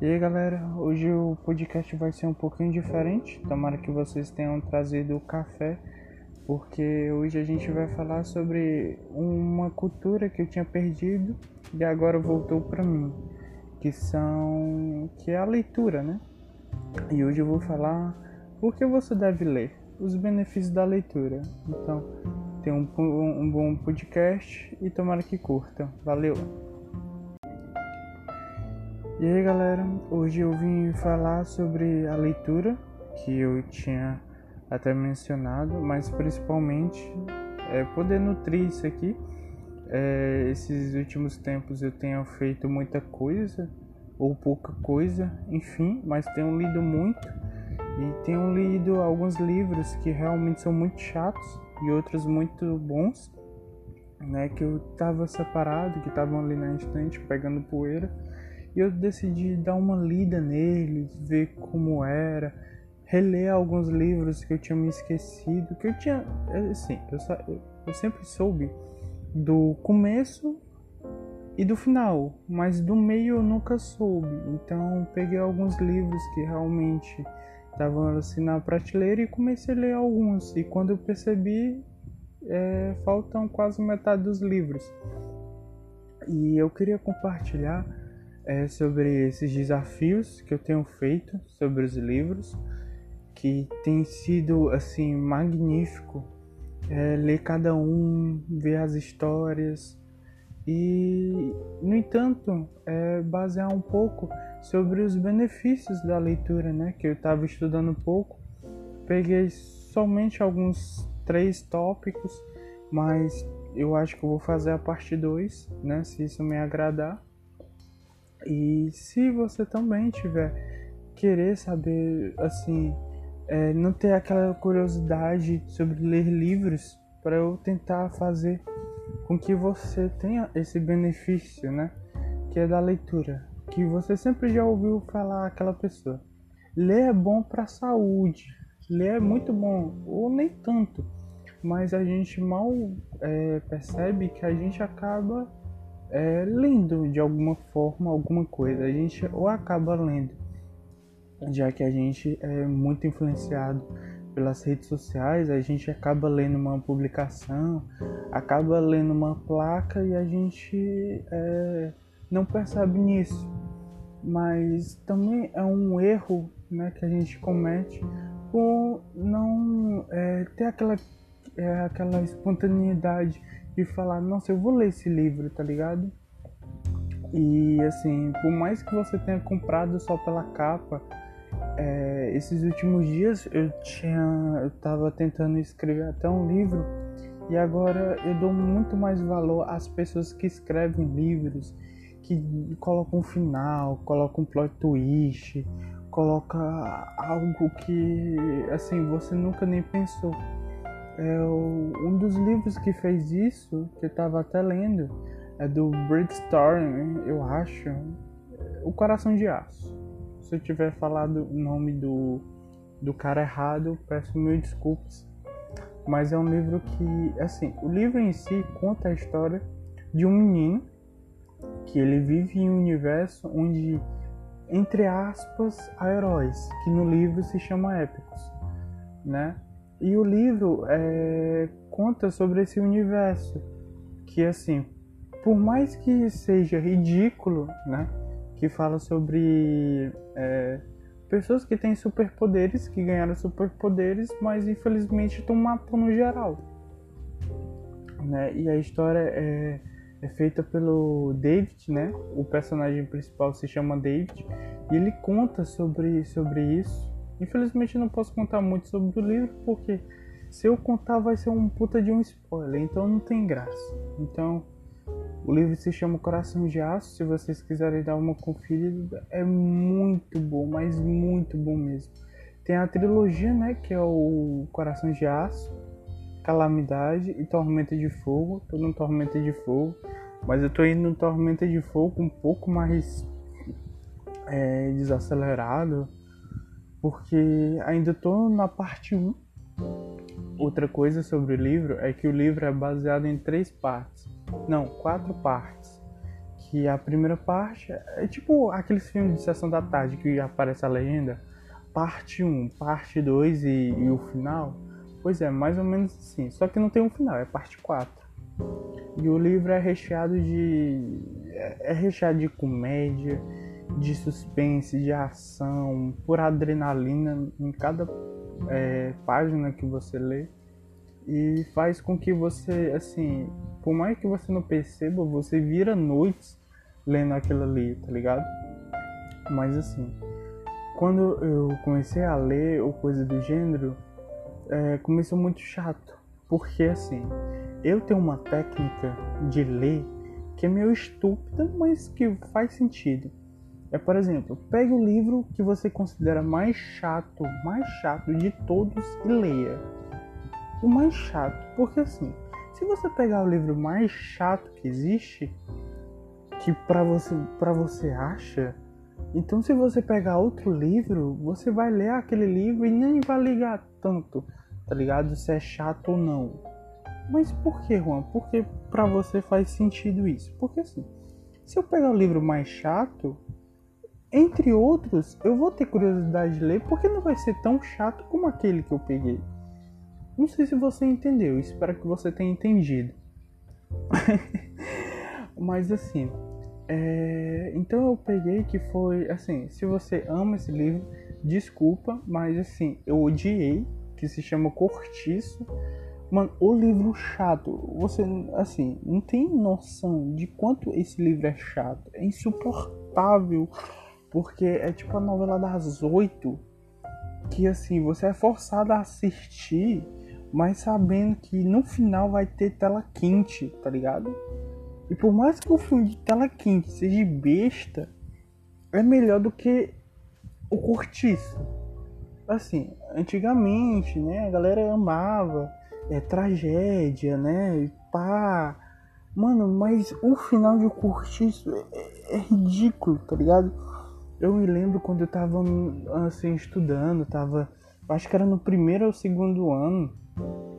E aí galera, hoje o podcast vai ser um pouquinho diferente. Tomara que vocês tenham trazido o café, porque hoje a gente vai falar sobre uma cultura que eu tinha perdido e agora voltou para mim, que são que é a leitura, né? E hoje eu vou falar por que você deve ler, os benefícios da leitura. Então, tenha um, um bom podcast e tomara que curta. Valeu! E aí galera, hoje eu vim falar sobre a leitura que eu tinha até mencionado, mas principalmente é, poder nutrir isso aqui. É, esses últimos tempos eu tenho feito muita coisa ou pouca coisa, enfim, mas tenho lido muito e tenho lido alguns livros que realmente são muito chatos e outros muito bons, né? Que eu tava separado, que estavam ali na estante pegando poeira e eu decidi dar uma lida neles, ver como era, reler alguns livros que eu tinha me esquecido, que eu tinha, assim, eu, eu sempre soube do começo e do final, mas do meio eu nunca soube. Então peguei alguns livros que realmente estavam assim na prateleira e comecei a ler alguns. E quando eu percebi, é, faltam quase metade dos livros. E eu queria compartilhar é sobre esses desafios que eu tenho feito sobre os livros, que tem sido assim magnífico é, ler cada um, ver as histórias e, no entanto, é, basear um pouco sobre os benefícios da leitura, né? Que eu estava estudando um pouco, peguei somente alguns três tópicos, mas eu acho que eu vou fazer a parte 2, né? Se isso me agradar. E se você também tiver querer saber, assim, é, não ter aquela curiosidade sobre ler livros, para eu tentar fazer com que você tenha esse benefício, né? Que é da leitura. Que você sempre já ouviu falar aquela pessoa. Ler é bom para a saúde. Ler é muito bom, ou nem tanto. Mas a gente mal é, percebe que a gente acaba é, lendo de alguma forma alguma coisa. A gente ou acaba lendo, já que a gente é muito influenciado pelas redes sociais, a gente acaba lendo uma publicação, acaba lendo uma placa e a gente é, não percebe nisso. Mas também é um erro né, que a gente comete por não é, ter aquela, é, aquela espontaneidade de falar, nossa, eu vou ler esse livro, tá ligado? E assim, por mais que você tenha comprado só pela capa, é, esses últimos dias eu tinha, eu tava tentando escrever até um livro e agora eu dou muito mais valor às pessoas que escrevem livros, que colocam um final, colocam um plot twist, coloca algo que assim você nunca nem pensou. É, um dos livros que fez isso, que eu estava até lendo, é do Brainstorm, eu acho, O Coração de Aço. Se eu tiver falado o nome do, do cara errado, peço mil desculpas. Mas é um livro que, assim, o livro em si conta a história de um menino que ele vive em um universo onde, entre aspas, há heróis, que no livro se chama épicos, né? E o livro é, conta sobre esse universo que, assim, por mais que seja ridículo, né? Que fala sobre é, pessoas que têm superpoderes, que ganharam superpoderes, mas infelizmente estão matando geral. Né? E a história é, é feita pelo David, né? O personagem principal se chama David e ele conta sobre, sobre isso Infelizmente não posso contar muito sobre o livro porque se eu contar vai ser um puta de um spoiler, então não tem graça. Então o livro se chama Coração de Aço, se vocês quiserem dar uma conferida, é muito bom, mas muito bom mesmo. Tem a trilogia, né, que é o Coração de Aço, Calamidade e Tormenta de Fogo. Tô no Tormenta de Fogo, mas eu tô indo no Tormenta de Fogo um pouco mais é, desacelerado porque ainda estou na parte 1. Outra coisa sobre o livro é que o livro é baseado em três partes, não, quatro partes, que a primeira parte é tipo aqueles filmes de sessão da tarde que aparece a legenda, parte 1, parte 2 e, e o final. Pois é, mais ou menos assim. Só que não tem um final, é parte 4. E o livro é recheado de. é recheado de comédia, de suspense, de ação, por adrenalina em cada é, página que você lê. E faz com que você, assim, por mais que você não perceba, você vira noites lendo aquilo ali, tá ligado? Mas assim, quando eu comecei a ler ou coisa do gênero, é, começou muito chato. Porque assim, eu tenho uma técnica de ler que é meio estúpida, mas que faz sentido. É, por exemplo, pegue o livro que você considera mais chato, mais chato de todos e leia. O mais chato, porque assim, se você pegar o livro mais chato que existe, que para você para você acha, então se você pegar outro livro, você vai ler aquele livro e nem vai ligar tanto, tá ligado? Se é chato ou não. Mas por que, Juan? Porque para você faz sentido isso? Porque assim, se eu pegar o livro mais chato, entre outros, eu vou ter curiosidade de ler porque não vai ser tão chato como aquele que eu peguei. Não sei se você entendeu, espero que você tenha entendido. Mas assim, é... então eu peguei que foi assim, se você ama esse livro, desculpa, mas assim, eu odiei, que se chama Cortiço. Mano, o livro chato, você assim, não tem noção de quanto esse livro é chato, é insuportável, porque é tipo a novela das oito, que assim, você é forçado a assistir mas sabendo que no final vai ter tela quente, tá ligado? E por mais que o filme de tela quente seja besta, é melhor do que o cortiço. Assim, antigamente, né, a galera amava, é tragédia, né, e pá. Mano, mas o final de cortiço é, é, é ridículo, tá ligado? Eu me lembro quando eu tava assim estudando, tava, acho que era no primeiro ou segundo ano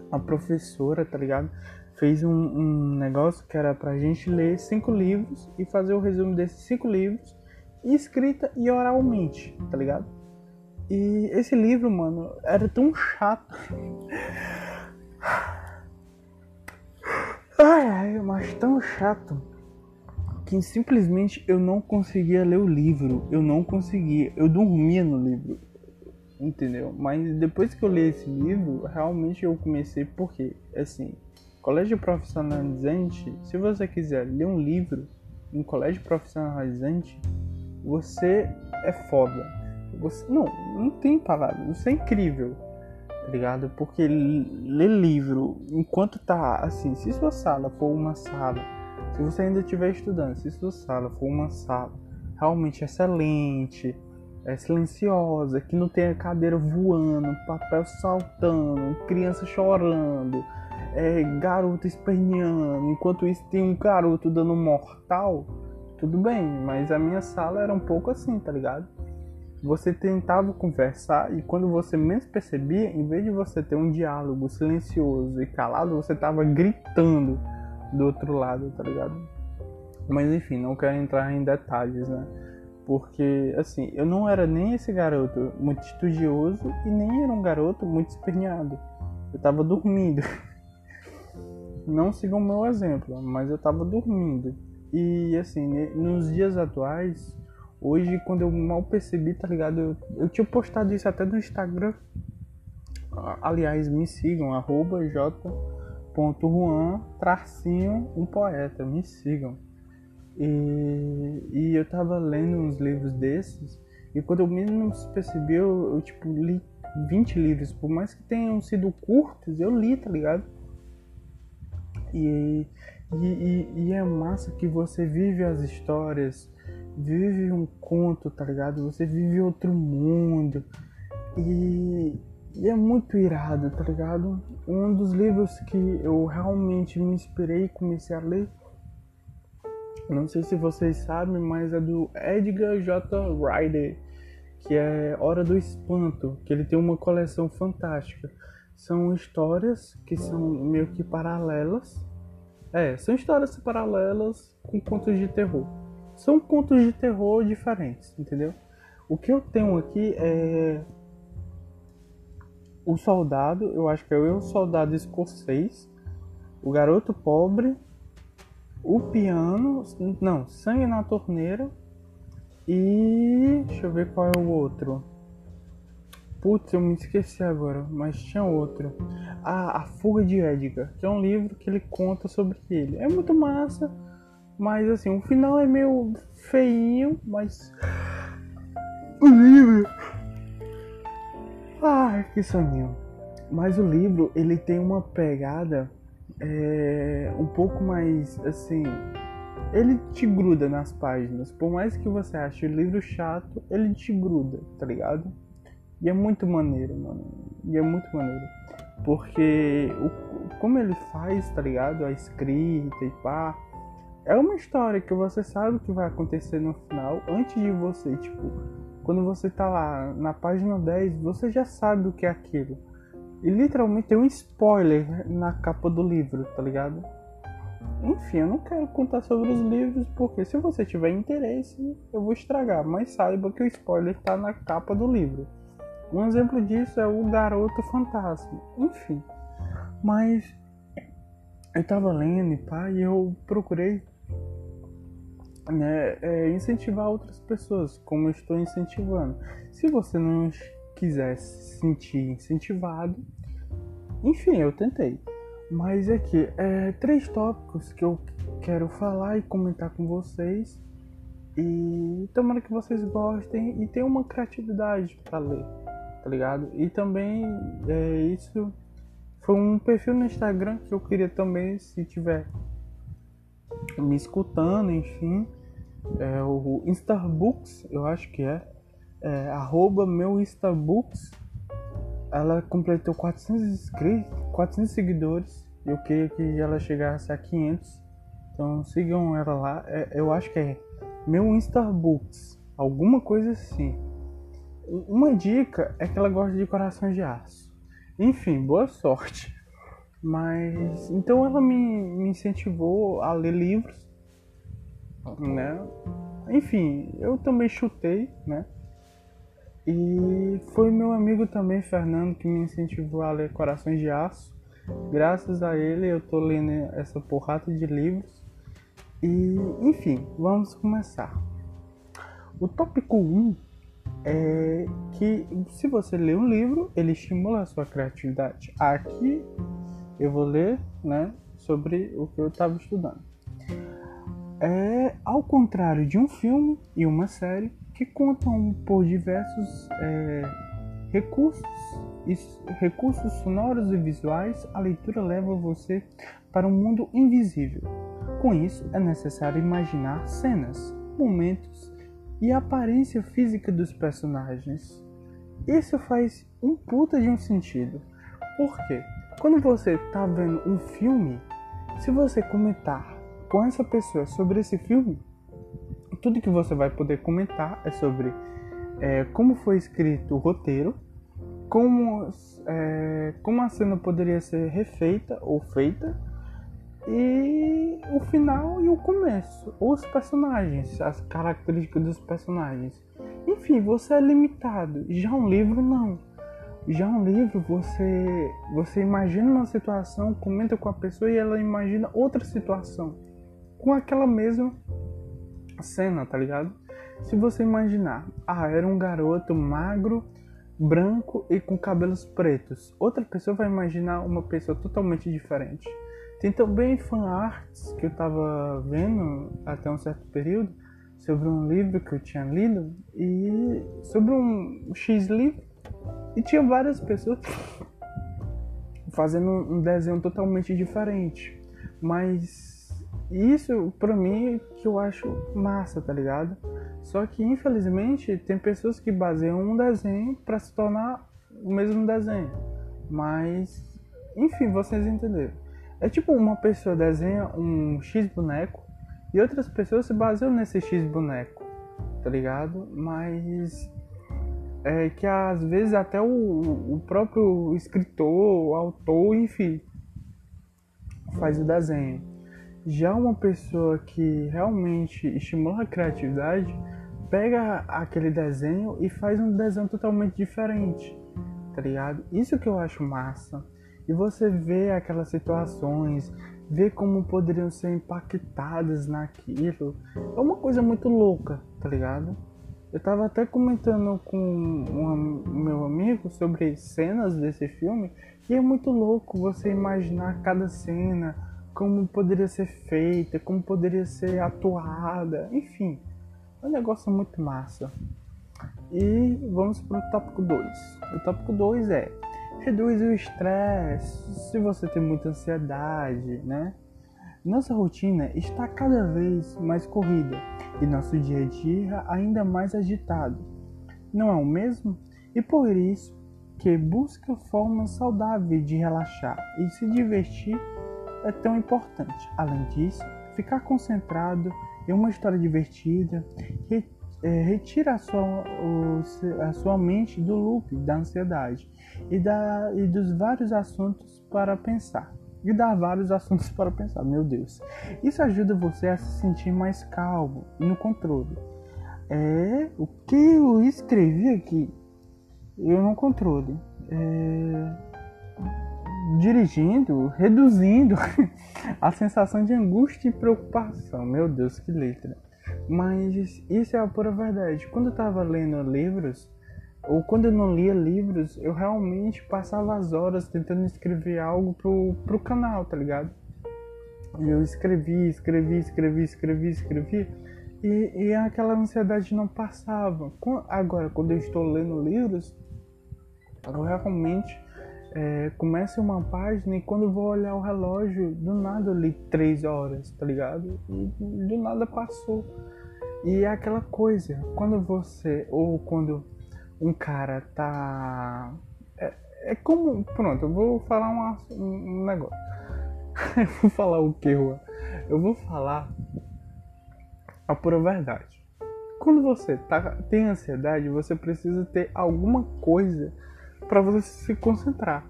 a professora, tá ligado? Fez um, um negócio que era pra gente ler cinco livros e fazer o resumo desses cinco livros, escrita e oralmente, tá ligado? E esse livro, mano, era tão chato. Ai, ai, mas tão chato que simplesmente eu não conseguia ler o livro. Eu não conseguia. Eu dormia no livro entendeu? Mas depois que eu li esse livro, realmente eu comecei porque, assim, colégio profissionalizante, se você quiser ler um livro em colégio profissionalizante, você é foda. Você não, não tem palavra, você é incrível. Tá ligado? Porque ler livro enquanto tá assim, se sua sala for uma sala, se você ainda estiver estudando, se sua sala for uma sala realmente excelente, é silenciosa, que não tem a cadeira voando, papel saltando, criança chorando, é, garoto esperneando, enquanto isso tem um garoto dando mortal, tudo bem, mas a minha sala era um pouco assim, tá ligado? Você tentava conversar e quando você menos percebia, em vez de você ter um diálogo silencioso e calado, você tava gritando do outro lado, tá ligado? Mas enfim, não quero entrar em detalhes, né? Porque, assim, eu não era nem esse garoto muito estudioso e nem era um garoto muito esperneado. Eu tava dormindo. Não sigam o meu exemplo, mas eu tava dormindo. E, assim, nos dias atuais, hoje, quando eu mal percebi, tá ligado? Eu, eu tinha postado isso até no Instagram. Aliás, me sigam, arroba j.juan, tracinho, um poeta. Me sigam. E, e eu tava lendo uns livros desses, e quando eu menos percebi, eu, eu tipo li 20 livros, por mais que tenham sido curtos, eu li, tá ligado? E, e, e, é massa que você vive as histórias, vive um conto, tá ligado? Você vive outro mundo. E, e é muito irado, tá ligado? Um dos livros que eu realmente me inspirei e comecei a ler não sei se vocês sabem, mas é do Edgar J. Ryder, que é Hora do Espanto, que ele tem uma coleção fantástica. São histórias que são meio que paralelas. É, são histórias paralelas com contos de terror. são contos de terror diferentes, entendeu? O que eu tenho aqui é o soldado, eu acho que é o soldado escocês, o garoto pobre, o piano, não, sangue na torneira e deixa eu ver qual é o outro. Putz, eu me esqueci agora, mas tinha outro. Ah, A Fuga de Edgar, que é um livro que ele conta sobre ele. É muito massa, mas assim, o final é meio feinho, mas. O livro. Ai, que soninho. Mas o livro, ele tem uma pegada é, um pouco mais assim. Ele te gruda nas páginas. Por mais que você ache o livro chato, ele te gruda, tá ligado? E é muito maneiro, mano. E é muito maneiro. Porque o, como ele faz, tá ligado? A escrita e pá. É uma história que você sabe o que vai acontecer no final antes de você, tipo, quando você tá lá na página 10, você já sabe o que é aquilo. E literalmente tem um spoiler na capa do livro, tá ligado? Enfim, eu não quero contar sobre os livros porque se você tiver interesse, eu vou estragar, mas saiba que o spoiler tá na capa do livro. Um exemplo disso é o Garoto Fantasma. Enfim. Mas eu tava lendo e pá, e eu procurei né, é, incentivar outras pessoas, como eu estou incentivando. Se você não quiser se sentir incentivado, enfim, eu tentei. Mas aqui, é, três tópicos que eu quero falar e comentar com vocês. E tomara que vocês gostem e tenham uma criatividade para ler tá ligado? E também é, isso foi um perfil no Instagram que eu queria também, se tiver me escutando, enfim, é o Instabooks, eu acho que é, é arroba meu ela completou 400 inscritos, 400 seguidores, eu queria que ela chegasse a 500, então sigam ela lá, é, eu acho que é meu Instabooks, alguma coisa assim. Uma dica é que ela gosta de corações de aço. Enfim, boa sorte. Mas então ela me, me incentivou a ler livros, né? Enfim, eu também chutei, né? E foi meu amigo também, Fernando, que me incentivou a ler Corações de Aço. Graças a ele eu tô lendo essa porrada de livros. E, enfim, vamos começar. O tópico 1 é que se você lê um livro, ele estimula a sua criatividade. Aqui eu vou ler né, sobre o que eu estava estudando. É ao contrário de um filme e uma série que contam por diversos é, recursos, recursos sonoros e visuais, a leitura leva você para um mundo invisível. Com isso, é necessário imaginar cenas, momentos e a aparência física dos personagens. Isso faz um puta de um sentido. Por quê? Quando você tá vendo um filme, se você comentar com essa pessoa sobre esse filme, tudo que você vai poder comentar é sobre é, como foi escrito o roteiro, como, é, como a cena poderia ser refeita ou feita, e o final e o começo, os personagens, as características dos personagens. Enfim, você é limitado. Já um livro não. Já um livro você você imagina uma situação, comenta com a pessoa e ela imagina outra situação com aquela mesma cena, tá ligado? Se você imaginar, ah, era um garoto magro, branco e com cabelos pretos. Outra pessoa vai imaginar uma pessoa totalmente diferente. Tem também fanarts que eu tava vendo até um certo período sobre um livro que eu tinha lido e sobre um X livro e tinha várias pessoas fazendo um desenho totalmente diferente. Mas isso pra mim que eu acho massa, tá ligado? Só que infelizmente tem pessoas que baseiam um desenho para se tornar o mesmo desenho. Mas enfim, vocês entenderam. É tipo uma pessoa desenha um X boneco e outras pessoas se baseiam nesse X boneco, tá ligado? Mas é que às vezes até o, o próprio escritor, o autor, enfim, faz o desenho. Já uma pessoa que realmente estimula a criatividade, pega aquele desenho e faz um desenho totalmente diferente, tá ligado? Isso que eu acho massa. E você vê aquelas situações, vê como poderiam ser impactadas naquilo. É uma coisa muito louca, tá ligado? Eu tava até comentando com um meu amigo sobre cenas desse filme e é muito louco você imaginar cada cena, como poderia ser feita, como poderia ser atuada, enfim. É um negócio muito massa. E vamos para o tópico 2. O tópico 2 é reduz o estresse, se você tem muita ansiedade, né? Nossa rotina está cada vez mais corrida e nosso dia a dia ainda mais agitado. Não é o mesmo? E por isso que busca formas saudáveis de relaxar e se divertir é tão importante. Além disso, ficar concentrado em uma história divertida é, retira a sua, a sua mente do loop da ansiedade e, da, e dos vários assuntos para pensar. E dar vários assuntos para pensar, meu Deus. Isso ajuda você a se sentir mais calmo e no controle. É o que eu escrevi aqui, eu no controle. É, dirigindo, reduzindo a sensação de angústia e preocupação. Meu Deus, que letra. Mas isso é a pura verdade. Quando eu estava lendo livros, ou quando eu não lia livros, eu realmente passava as horas tentando escrever algo pro, pro canal, tá ligado? Eu escrevi, escrevi, escrevi, escrevi, escrevi, e, e aquela ansiedade não passava. Agora, quando eu estou lendo livros, eu realmente é, começo uma página e quando eu vou olhar o relógio, do nada eu li três horas, tá ligado? E do nada passou. E é aquela coisa, quando você, ou quando um cara tá. É, é como. Pronto, eu vou falar um negócio. eu vou falar o que, Juan? Eu vou falar a pura verdade. Quando você tá, tem ansiedade, você precisa ter alguma coisa para você se concentrar.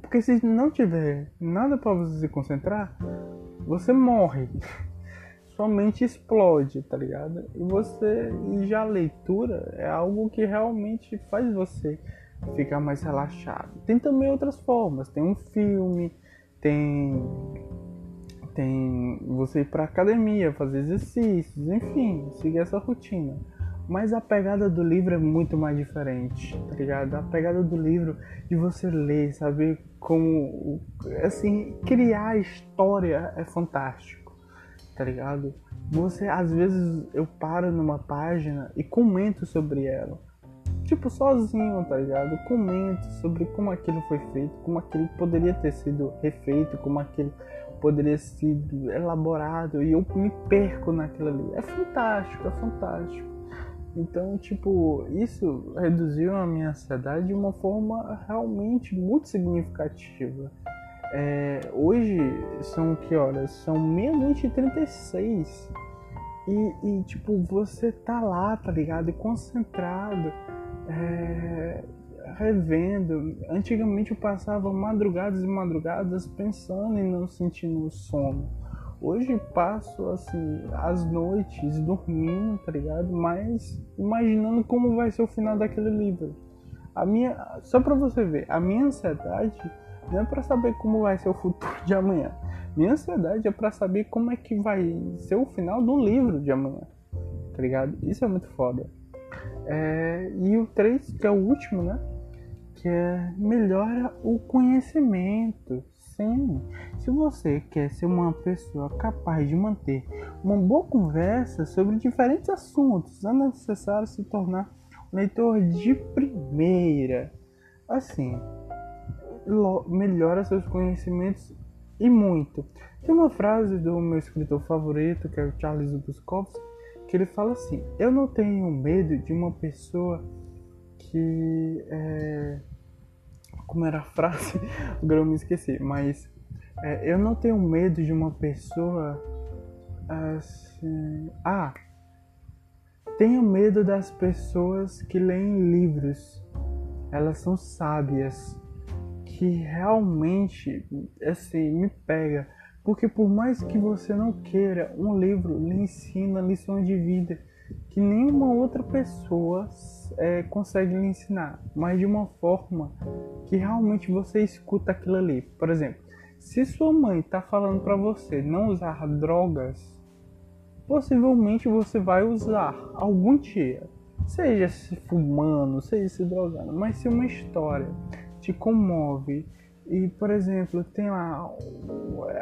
Porque se não tiver nada para você se concentrar, você morre sua mente explode, tá ligado? E você e já a leitura é algo que realmente faz você ficar mais relaxado. Tem também outras formas, tem um filme, tem tem você ir para academia, fazer exercícios, enfim, seguir essa rotina. Mas a pegada do livro é muito mais diferente, tá ligado? A pegada do livro de você ler, saber como assim, criar a história é fantástico tá ligado? Você, às vezes, eu paro numa página e comento sobre ela. Tipo, sozinho, tá ligado? comento sobre como aquilo foi feito, como aquilo poderia ter sido refeito, como aquilo poderia ser elaborado e eu me perco naquilo ali. É fantástico, é fantástico. Então, tipo, isso reduziu a minha ansiedade de uma forma realmente muito significativa. É, hoje são que horas? São meia-noite e 36. E, e, tipo, você tá lá, tá ligado? E concentrado, é, revendo. Antigamente eu passava madrugadas e madrugadas pensando e não sentindo sono. Hoje passo assim as noites dormindo, tá ligado? Mas imaginando como vai ser o final daquele livro. A minha, só para você ver, a minha ansiedade não é para saber como vai ser o futuro de amanhã. Minha ansiedade é para saber como é que vai ser o final do livro de amanhã. Tá ligado? Isso é muito foda. É, e o 3, que é o último, né? Que é melhora o conhecimento. Se você quer ser uma pessoa capaz de manter uma boa conversa sobre diferentes assuntos, é necessário se tornar um leitor de primeira. Assim, melhora seus conhecimentos e muito. Tem uma frase do meu escritor favorito, que é o Charles Bukowski, que ele fala assim: Eu não tenho medo de uma pessoa que. É... Como era a frase? Agora eu me esqueci, mas é, eu não tenho medo de uma pessoa assim. Ah! Tenho medo das pessoas que leem livros. Elas são sábias que realmente assim me pega Porque por mais que você não queira, um livro lhe ensina lições de vida que nenhuma outra pessoa é, consegue lhe ensinar, mas de uma forma que realmente você escuta aquilo ali. Por exemplo, se sua mãe está falando para você não usar drogas, possivelmente você vai usar algum dia, seja se fumando, seja se drogando, mas se uma história te comove, e, por exemplo, tem lá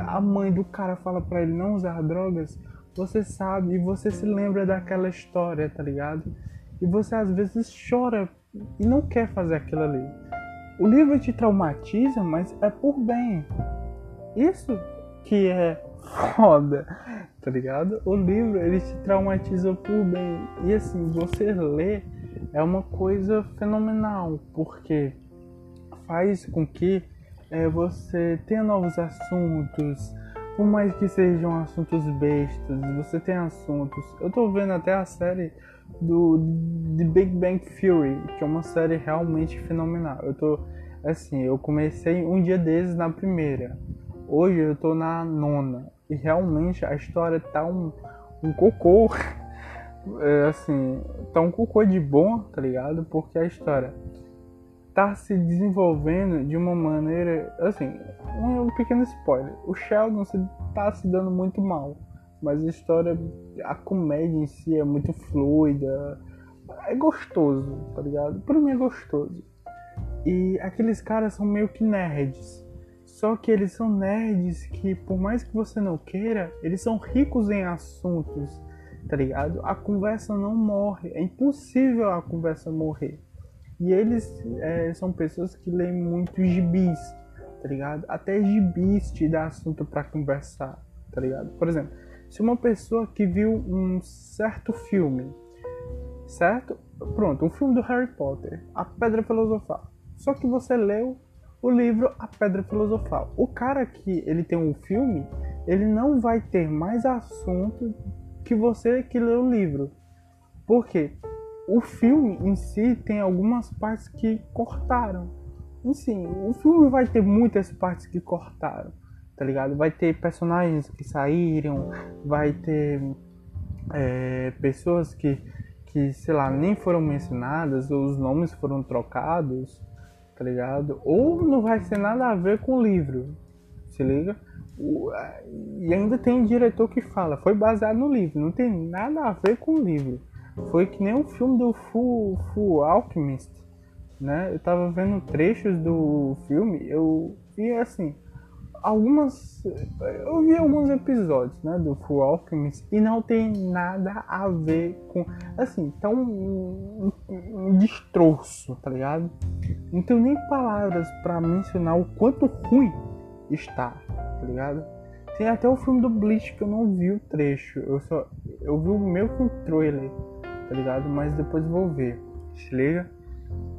a mãe do cara fala para ele não usar drogas, você sabe e você se lembra daquela história, tá ligado? E você às vezes chora e não quer fazer aquilo ali. O livro te traumatiza, mas é por bem. Isso que é foda, tá ligado? O livro ele te traumatiza por bem. E assim, você lê é uma coisa fenomenal, porque faz com que é, você tenha novos assuntos, por mais que sejam assuntos bestas, você tem assuntos. Eu tô vendo até a série do The Big Bang Theory, que é uma série realmente fenomenal. Eu tô assim, eu comecei um dia desses na primeira. Hoje eu tô na nona e realmente a história tá um, um cocô. É, assim, tá um cocô de bom, tá ligado? Porque a história tá se desenvolvendo de uma maneira, assim, um pequeno spoiler. O Sheldon se tá se dando muito mal, mas a história, a comédia em si é muito fluida, é gostoso, tá ligado? Pra mim é gostoso. E aqueles caras são meio que nerds. Só que eles são nerds que, por mais que você não queira, eles são ricos em assuntos, tá ligado? A conversa não morre. É impossível a conversa morrer. E eles é, são pessoas que leem muito gibis, tá ligado? Até gibis te dá assunto para conversar, tá ligado? Por exemplo, se uma pessoa que viu um certo filme, certo? Pronto, um filme do Harry Potter, A Pedra Filosofal. Só que você leu o livro A Pedra Filosofal. O cara que ele tem um filme, ele não vai ter mais assunto que você que leu o livro. Por quê? O filme em si tem algumas partes que cortaram. Sim, o filme vai ter muitas partes que cortaram, tá ligado? Vai ter personagens que saíram, vai ter é, pessoas que, que, sei lá, nem foram mencionadas, ou os nomes foram trocados, tá ligado? Ou não vai ter nada a ver com o livro, se liga? E ainda tem diretor que fala, foi baseado no livro, não tem nada a ver com o livro foi que nem o filme do Full, Full Alchemist, né? Eu tava vendo trechos do filme, eu vi assim, algumas. Eu vi alguns episódios, né, do Full Alchemist e não tem nada a ver com. Assim, tá um, um, um destroço, tá ligado? Não tenho nem palavras para mencionar o quanto ruim está, tá ligado? Tem até o filme do Bleach que eu não vi o trecho, eu só. Eu vi o meu trailer tá ligado? Mas depois vou ver, se liga?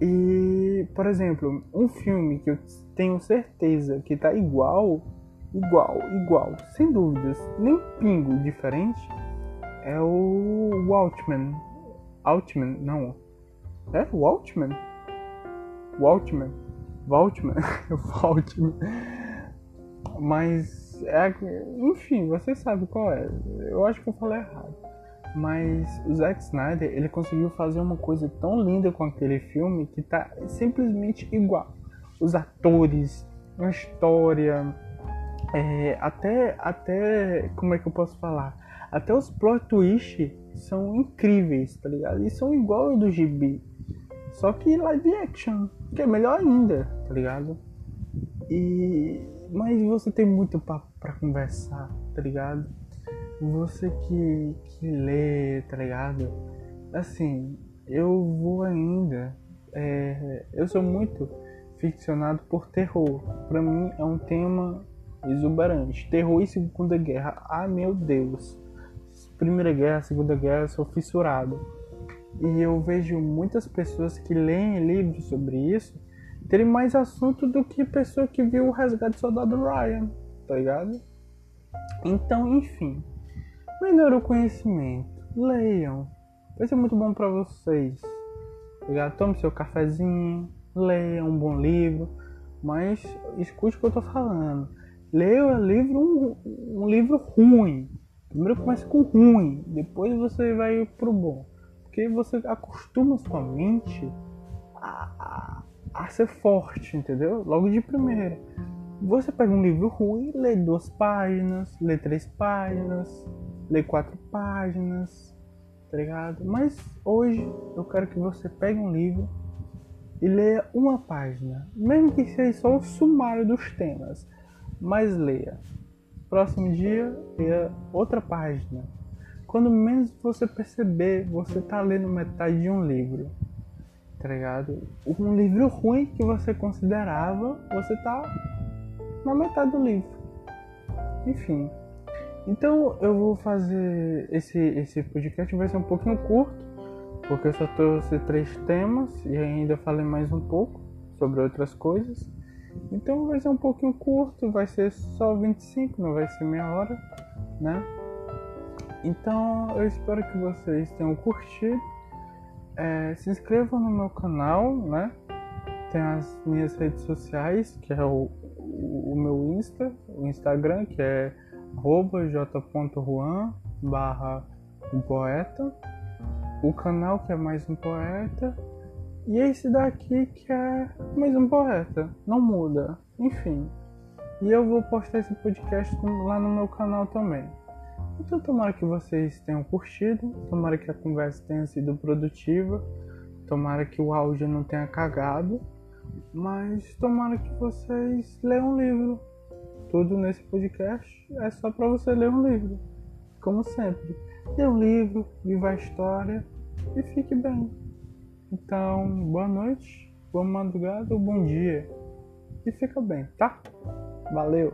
E, por exemplo, um filme que eu tenho certeza que tá igual, igual, igual, sem dúvidas, nem pingo diferente, é o Watchmen. Watchmen, não. É Watchmen? Watchmen. Watchmen. Watchmen. Mas, é, enfim, você sabe qual é. Eu acho que eu falei errado. Mas o Zack Snyder, ele conseguiu fazer uma coisa tão linda com aquele filme que tá simplesmente igual. Os atores, a história, é, até, até, como é que eu posso falar? Até os plot twists são incríveis, tá ligado? E são igual ao do Gibi. Só que live action, que é melhor ainda, tá ligado? E mas você tem muito papo para conversar, tá ligado? Você que, que lê, tá ligado? Assim, eu vou ainda. É, eu sou muito ficcionado por terror. Para mim é um tema exuberante. Terror e Segunda Guerra. Ah, meu Deus. Primeira Guerra, Segunda Guerra, eu sou fissurado. E eu vejo muitas pessoas que leem livros sobre isso terem mais assunto do que pessoa que viu o Resgate do Soldado Ryan, tá ligado? Então, enfim, melhore o conhecimento, leiam. Vai ser muito bom para vocês. Tá Tome seu cafezinho, leia um bom livro, mas escute o que eu tô falando. leia livro, um, um livro ruim. Primeiro começa com ruim, depois você vai pro bom. Porque você acostuma sua mente a, a, a ser forte, entendeu? Logo de primeira. Você pega um livro ruim, lê duas páginas, lê três páginas, lê quatro páginas, tá ligado? Mas hoje eu quero que você pegue um livro e leia uma página, mesmo que seja só o sumário dos temas, mas leia. Próximo dia, leia outra página. Quando menos você perceber, você tá lendo metade de um livro, tá ligado? Um livro ruim que você considerava, você tá na metade do livro. Enfim. Então eu vou fazer esse, esse podcast vai ser um pouquinho curto, porque eu só trouxe três temas e ainda falei mais um pouco sobre outras coisas. Então vai ser um pouquinho curto, vai ser só 25, não vai ser meia hora, né? Então eu espero que vocês tenham curtido. É, se inscrevam no meu canal, né? Tem as minhas redes sociais, que é o, o, o meu Insta, o Instagram, que é j.juan barra um poeta, o canal que é mais um poeta, e esse daqui que é mais um poeta, não muda, enfim. E eu vou postar esse podcast lá no meu canal também. Então tomara que vocês tenham curtido, tomara que a conversa tenha sido produtiva, tomara que o áudio não tenha cagado, mas tomara que vocês leiam um livro tudo nesse podcast é só para você ler um livro. Como sempre, lê um livro, viva a história e fique bem. Então, boa noite, boa madrugada ou bom dia. E fica bem, tá? Valeu!